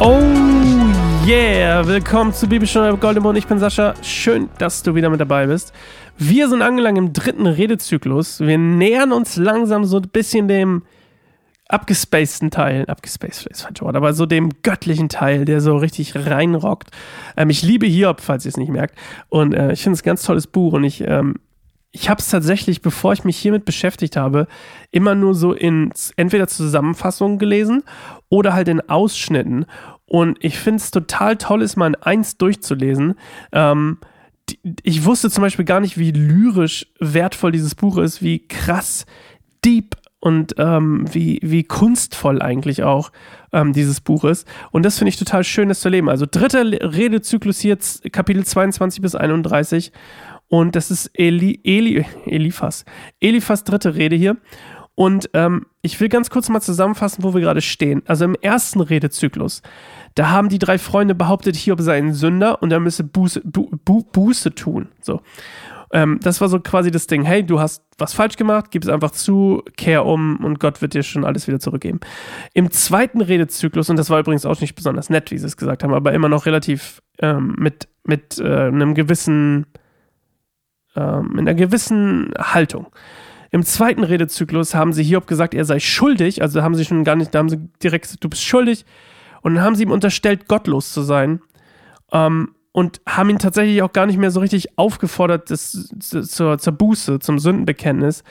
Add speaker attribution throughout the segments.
Speaker 1: Oh yeah, willkommen zu Bibelstunde Goldemond. Ich bin Sascha. Schön, dass du wieder mit dabei bist. Wir sind angelangt im dritten Redezyklus. Wir nähern uns langsam so ein bisschen dem abgespaceden Teil, abgespaced ist falsch Wort, aber so dem göttlichen Teil, der so richtig reinrockt. Ähm, ich liebe Hiob, falls ihr es nicht merkt. Und äh, ich finde es ein ganz tolles Buch und ich, ähm, ich habe es tatsächlich, bevor ich mich hiermit beschäftigt habe, immer nur so in entweder Zusammenfassungen gelesen oder halt in Ausschnitten. Und ich finde es total toll, es mal in eins durchzulesen. Ähm, ich wusste zum Beispiel gar nicht, wie lyrisch wertvoll dieses Buch ist, wie krass deep und ähm, wie, wie kunstvoll eigentlich auch ähm, dieses Buch ist. Und das finde ich total schön, das zu erleben. Also dritter Redezyklus hier, Kapitel 22 bis 31. Und das ist Eli, Eli, Eliphas. Eliphas dritte Rede hier. Und ähm, ich will ganz kurz mal zusammenfassen, wo wir gerade stehen. Also im ersten Redezyklus, da haben die drei Freunde behauptet, Hiob sei ein Sünder und er müsse Buße, Bu, Bu, Buße tun. So. Ähm, das war so quasi das Ding, hey, du hast was falsch gemacht, gib es einfach zu, kehr um und Gott wird dir schon alles wieder zurückgeben. Im zweiten Redezyklus, und das war übrigens auch nicht besonders nett, wie sie es gesagt haben, aber immer noch relativ ähm, mit, mit äh, einem gewissen, ähm, mit einer gewissen Haltung. Im zweiten Redezyklus haben sie Hiob gesagt, er sei schuldig, also haben sie schon gar nicht, da haben sie direkt gesagt, du bist schuldig. Und dann haben sie ihm unterstellt, gottlos zu sein. Ähm, und haben ihn tatsächlich auch gar nicht mehr so richtig aufgefordert das, zur, zur Buße, zum Sündenbekenntnis.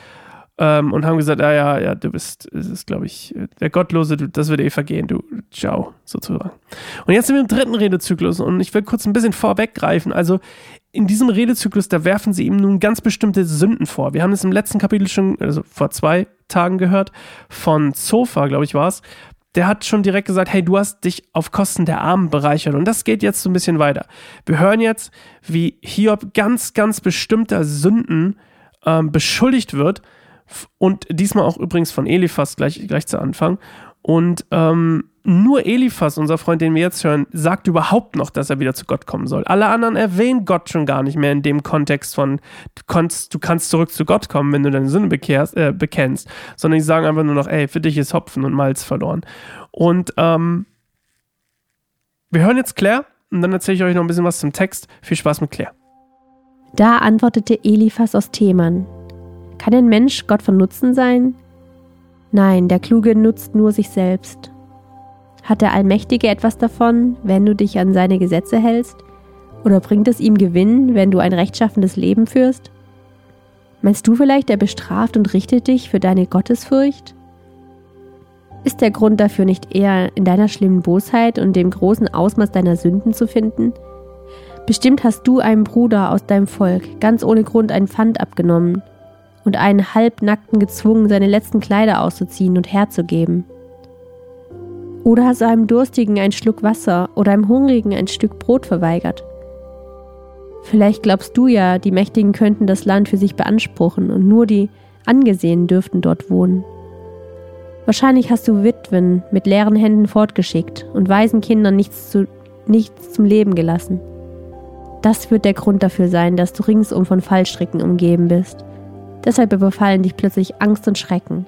Speaker 1: Ähm, und haben gesagt, ah ja, ja, du bist, es ist, glaube ich, der Gottlose, du, das wird eh vergehen, du, ciao, sozusagen. Und jetzt sind wir im dritten Redezyklus und ich will kurz ein bisschen vorweggreifen. Also in diesem Redezyklus, da werfen sie ihm nun ganz bestimmte Sünden vor. Wir haben es im letzten Kapitel schon, also vor zwei Tagen gehört, von Zofa, glaube ich, war es, der hat schon direkt gesagt, hey, du hast dich auf Kosten der Armen bereichert. Und das geht jetzt so ein bisschen weiter. Wir hören jetzt, wie Hiob ganz, ganz bestimmter Sünden ähm, beschuldigt wird. Und diesmal auch übrigens von Eliphas gleich, gleich zu Anfang. Und ähm, nur Eliphas, unser Freund, den wir jetzt hören, sagt überhaupt noch, dass er wieder zu Gott kommen soll. Alle anderen erwähnen Gott schon gar nicht mehr in dem Kontext von, du kannst, du kannst zurück zu Gott kommen, wenn du deine Sünde bekehrst, äh, bekennst, sondern die sagen einfach nur noch, ey, für dich ist Hopfen und Malz verloren. Und ähm, wir hören jetzt Claire und dann erzähle ich euch noch ein bisschen was zum Text. Viel Spaß mit Claire.
Speaker 2: Da antwortete Eliphas aus Theman: Kann ein Mensch Gott von Nutzen sein? Nein, der Kluge nutzt nur sich selbst. Hat der Allmächtige etwas davon, wenn du dich an seine Gesetze hältst? Oder bringt es ihm Gewinn, wenn du ein rechtschaffendes Leben führst? Meinst du vielleicht, er bestraft und richtet dich für deine Gottesfurcht? Ist der Grund dafür nicht eher in deiner schlimmen Bosheit und dem großen Ausmaß deiner Sünden zu finden? Bestimmt hast du einem Bruder aus deinem Volk ganz ohne Grund ein Pfand abgenommen und einen Halbnackten gezwungen, seine letzten Kleider auszuziehen und herzugeben. Oder hast du einem Durstigen einen Schluck Wasser oder einem Hungrigen ein Stück Brot verweigert? Vielleicht glaubst du ja, die Mächtigen könnten das Land für sich beanspruchen und nur die Angesehenen dürften dort wohnen. Wahrscheinlich hast du Witwen mit leeren Händen fortgeschickt und weisen Kindern nichts, zu, nichts zum Leben gelassen. Das wird der Grund dafür sein, dass du ringsum von Fallstricken umgeben bist. Deshalb überfallen dich plötzlich Angst und Schrecken.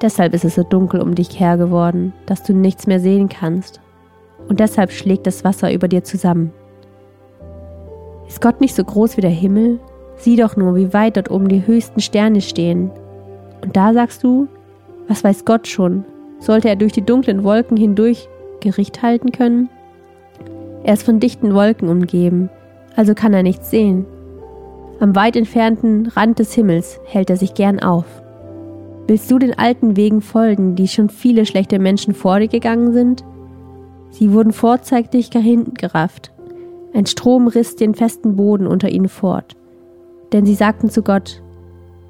Speaker 2: Deshalb ist es so dunkel um dich her geworden, dass du nichts mehr sehen kannst. Und deshalb schlägt das Wasser über dir zusammen. Ist Gott nicht so groß wie der Himmel? Sieh doch nur, wie weit dort oben die höchsten Sterne stehen. Und da sagst du, was weiß Gott schon? Sollte er durch die dunklen Wolken hindurch Gericht halten können? Er ist von dichten Wolken umgeben, also kann er nichts sehen. Am weit entfernten Rand des Himmels hält er sich gern auf. Willst du den alten Wegen folgen, die schon viele schlechte Menschen vor dir gegangen sind? Sie wurden vorzeitig dahin gerafft. Ein Strom riss den festen Boden unter ihnen fort. Denn sie sagten zu Gott,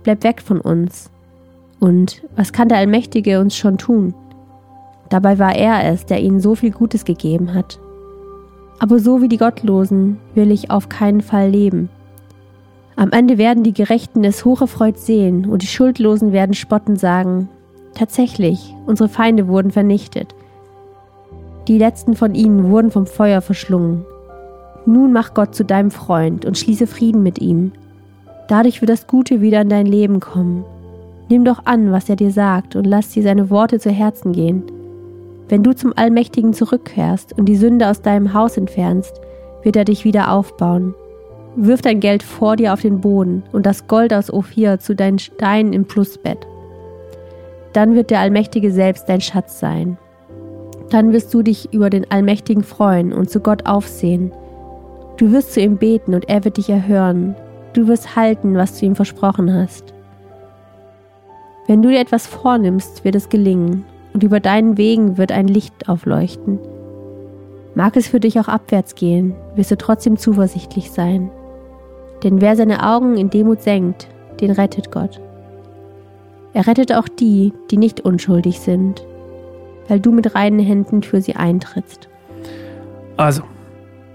Speaker 2: Bleib weg von uns, und was kann der Allmächtige uns schon tun? Dabei war er es, der ihnen so viel Gutes gegeben hat. Aber so wie die Gottlosen will ich auf keinen Fall leben. Am Ende werden die Gerechten es hocherfreut sehen und die Schuldlosen werden spotten sagen, tatsächlich, unsere Feinde wurden vernichtet. Die letzten von ihnen wurden vom Feuer verschlungen. Nun mach Gott zu deinem Freund und schließe Frieden mit ihm. Dadurch wird das Gute wieder in dein Leben kommen Nimm doch an, was er dir sagt, und lass dir seine Worte zu Herzen gehen. Wenn du zum Allmächtigen zurückkehrst und die Sünde aus deinem Haus entfernst, wird er dich wieder aufbauen. Wirf dein Geld vor dir auf den Boden und das Gold aus Ophir zu deinen Steinen im Flussbett. Dann wird der Allmächtige selbst dein Schatz sein. Dann wirst du dich über den Allmächtigen freuen und zu Gott aufsehen. Du wirst zu ihm beten und er wird dich erhören. Du wirst halten, was du ihm versprochen hast. Wenn du dir etwas vornimmst, wird es gelingen, und über deinen Wegen wird ein Licht aufleuchten. Mag es für dich auch abwärts gehen, wirst du trotzdem zuversichtlich sein. Denn wer seine Augen in Demut senkt, den rettet Gott. Er rettet auch die, die nicht unschuldig sind, weil du mit reinen Händen für sie eintrittst.
Speaker 1: Also,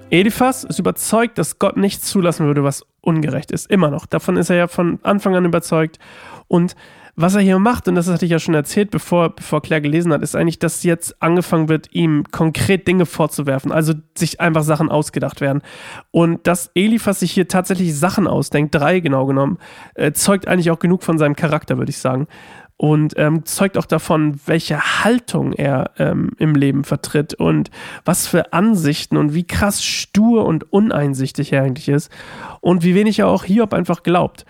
Speaker 1: Eliphas ist überzeugt, dass Gott nichts zulassen würde, was ungerecht ist. Immer noch. Davon ist er ja von Anfang an überzeugt. Und was er hier macht, und das hatte ich ja schon erzählt, bevor, bevor Claire gelesen hat, ist eigentlich, dass jetzt angefangen wird, ihm konkret Dinge vorzuwerfen, also sich einfach Sachen ausgedacht werden. Und dass Eliphas sich hier tatsächlich Sachen ausdenkt, drei genau genommen, äh, zeugt eigentlich auch genug von seinem Charakter, würde ich sagen. Und ähm, zeugt auch davon, welche Haltung er ähm, im Leben vertritt und was für Ansichten und wie krass stur und uneinsichtig er eigentlich ist und wie wenig er auch Hiob einfach glaubt.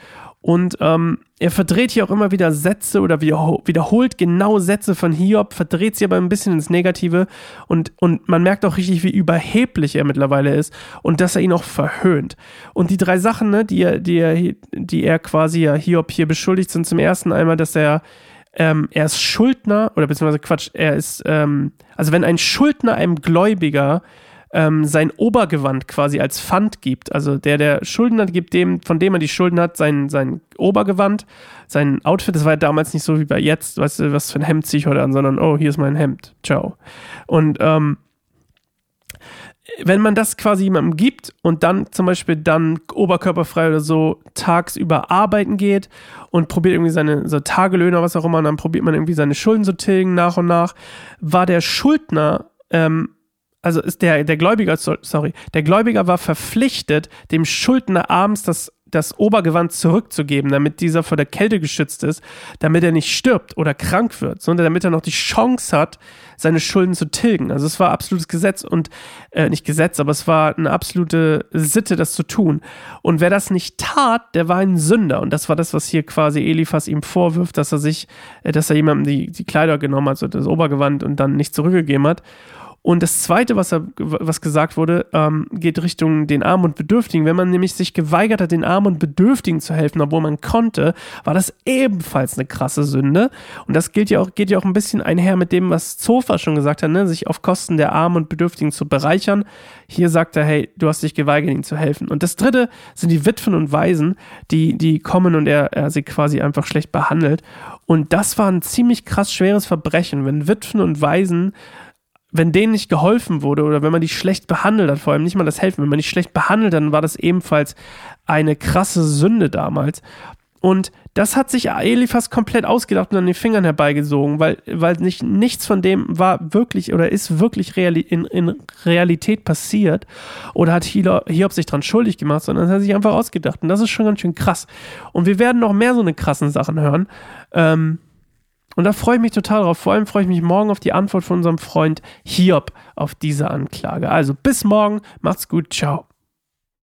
Speaker 1: Und ähm, er verdreht hier auch immer wieder Sätze oder wiederholt genau Sätze von Hiob, verdreht sie aber ein bisschen ins Negative und, und man merkt auch richtig, wie überheblich er mittlerweile ist und dass er ihn auch verhöhnt. Und die drei Sachen, ne, die, er, die, er, die er quasi ja Hiob hier beschuldigt, sind zum ersten einmal, dass er ähm, er ist Schuldner, oder beziehungsweise Quatsch, er ist, ähm, also wenn ein Schuldner einem Gläubiger ähm, sein Obergewand quasi als Pfand gibt. Also der, der Schulden hat, gibt dem, von dem er die Schulden hat, sein, sein Obergewand, sein Outfit. Das war ja damals nicht so wie bei jetzt, weißt du, was für ein Hemd ziehe ich heute an, sondern oh, hier ist mein Hemd. Ciao. Und ähm, wenn man das quasi jemandem gibt und dann zum Beispiel dann oberkörperfrei oder so tagsüber arbeiten geht und probiert irgendwie seine so Tagelöhne was auch immer, und dann probiert man irgendwie seine Schulden zu tilgen nach und nach, war der Schuldner ähm, also ist der, der Gläubiger, sorry, der Gläubiger war verpflichtet, dem Schuldner abends das, das Obergewand zurückzugeben, damit dieser vor der Kälte geschützt ist, damit er nicht stirbt oder krank wird, sondern damit er noch die Chance hat, seine Schulden zu tilgen. Also es war absolutes Gesetz und äh, nicht Gesetz, aber es war eine absolute Sitte, das zu tun. Und wer das nicht tat, der war ein Sünder. Und das war das, was hier quasi Eliphas ihm vorwirft, dass er sich, äh, dass er jemandem die, die Kleider genommen hat, so das Obergewand und dann nicht zurückgegeben hat. Und das Zweite, was, er, was gesagt wurde, ähm, geht Richtung den Armen und Bedürftigen. Wenn man nämlich sich geweigert hat, den Armen und Bedürftigen zu helfen, obwohl man konnte, war das ebenfalls eine krasse Sünde. Und das gilt ja auch, geht ja auch ein bisschen einher mit dem, was Zofa schon gesagt hat, ne? sich auf Kosten der Armen und Bedürftigen zu bereichern. Hier sagt er, hey, du hast dich geweigert, ihnen zu helfen. Und das Dritte sind die Witwen und Waisen, die, die kommen und er, er sie quasi einfach schlecht behandelt. Und das war ein ziemlich krass schweres Verbrechen, wenn Witwen und Waisen wenn denen nicht geholfen wurde oder wenn man die schlecht behandelt hat, vor allem nicht mal das Helfen, wenn man die schlecht behandelt, dann war das ebenfalls eine krasse Sünde damals. Und das hat sich Eliphas komplett ausgedacht und an den Fingern herbeigesogen, weil, weil nicht, nichts von dem war wirklich oder ist wirklich reali in, in Realität passiert oder hat Hiob sich dran schuldig gemacht, sondern hat sich einfach ausgedacht. Und das ist schon ganz schön krass. Und wir werden noch mehr so eine krassen Sachen hören. Ähm, und da freue ich mich total drauf. Vor allem freue ich mich morgen auf die Antwort von unserem Freund Hiob auf diese Anklage. Also bis morgen, macht's gut, ciao.